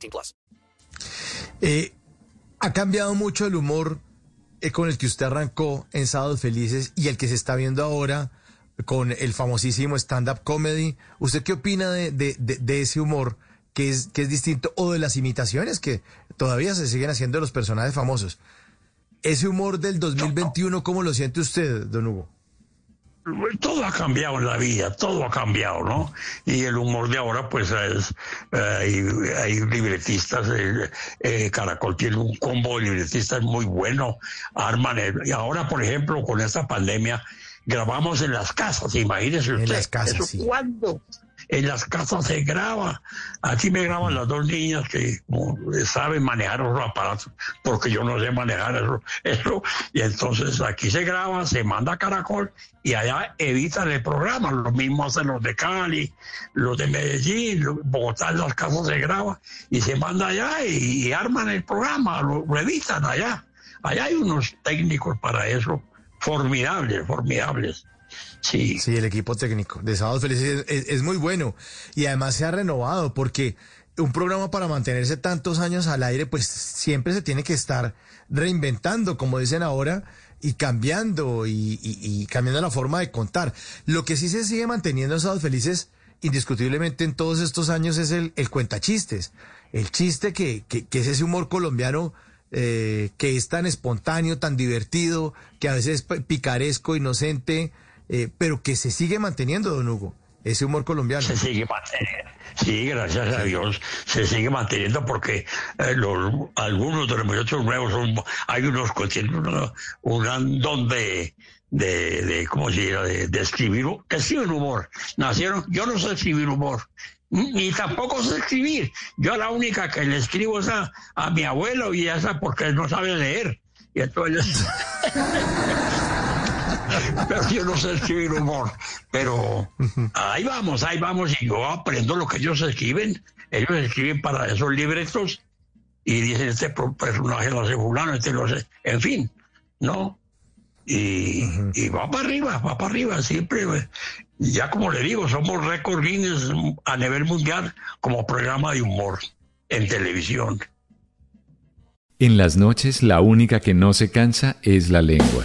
18 plus. Eh, ha cambiado mucho el humor eh, con el que usted arrancó en Sábados Felices y el que se está viendo ahora con el famosísimo stand-up comedy. ¿Usted qué opina de, de- de- de ese humor que es, que es distinto o de las imitaciones que todavía se siguen haciendo de los personajes famosos? Ese humor del 2021, ¿cómo lo siente usted, don Hugo? Todo ha cambiado en la vida, todo ha cambiado, ¿no? Y el humor de ahora, pues es, eh, hay, hay libretistas, eh, eh, Caracol tiene un combo de libretistas muy bueno, arman, el- y ahora, por ejemplo, con esta pandemia, grabamos en las casas, imagínese usted. las casas, ¿Eso sí. ¿Cuándo? En las casas se graba. Aquí me graban las dos niñas que saben manejar los aparatos, porque yo no sé manejar eso, eso. Y entonces aquí se graba, se manda a Caracol y allá editan el programa. Lo mismo hacen los de Cali, los de Medellín, Bogotá, en las casas se graba y se manda allá y, arman el programa, lo, lo editan allá. Allá hay unos técnicos para eso formidables, formidables. Sí. Sí, el equipo técnico de Sábados Felices es, muy bueno y además se ha renovado porque un programa para mantenerse tantos años al aire, pues siempre se tiene que estar reinventando, como dicen ahora, y cambiando y, cambiando la forma de contar. Lo que sí se sigue manteniendo en Sábados Felices, indiscutiblemente en todos estos años, es el, el cuentachistes. El chiste que, que, es ese humor colombiano eh, que es tan espontáneo, tan divertido, que a veces es pi- picaresco, inocente, eh, pero que se sigue manteniendo, don Hugo, ese humor colombiano. se sigue manteniendo. Sí, gracias a Dios, se sigue manteniendo porque eh, los, algunos de los muchachos nuevos son, hay unos que tienen una- un don de, de, de, ¿cómo se llama? De, de escribir, escriben humor. Nacieron, yo no sé escribir humor. Ni tampoco sé escribir. Yo la única que le escribo es a, a mi abuelo y esa porque no sabe leer. Y entonces pero yo no sé escribir humor. Pero ahí vamos, ahí vamos, y yo aprendo lo que ellos escriben. Ellos escriben para esos libretos y dicen, este personaje lo hace fulano, este lo hace, en fin, ¿no? Y, y va para arriba, va para arriba, siempre. Ya como le digo, somos récord Guinness a nivel mundial como programa de humor en televisión. En las noches la única que no se cansa es la lengua.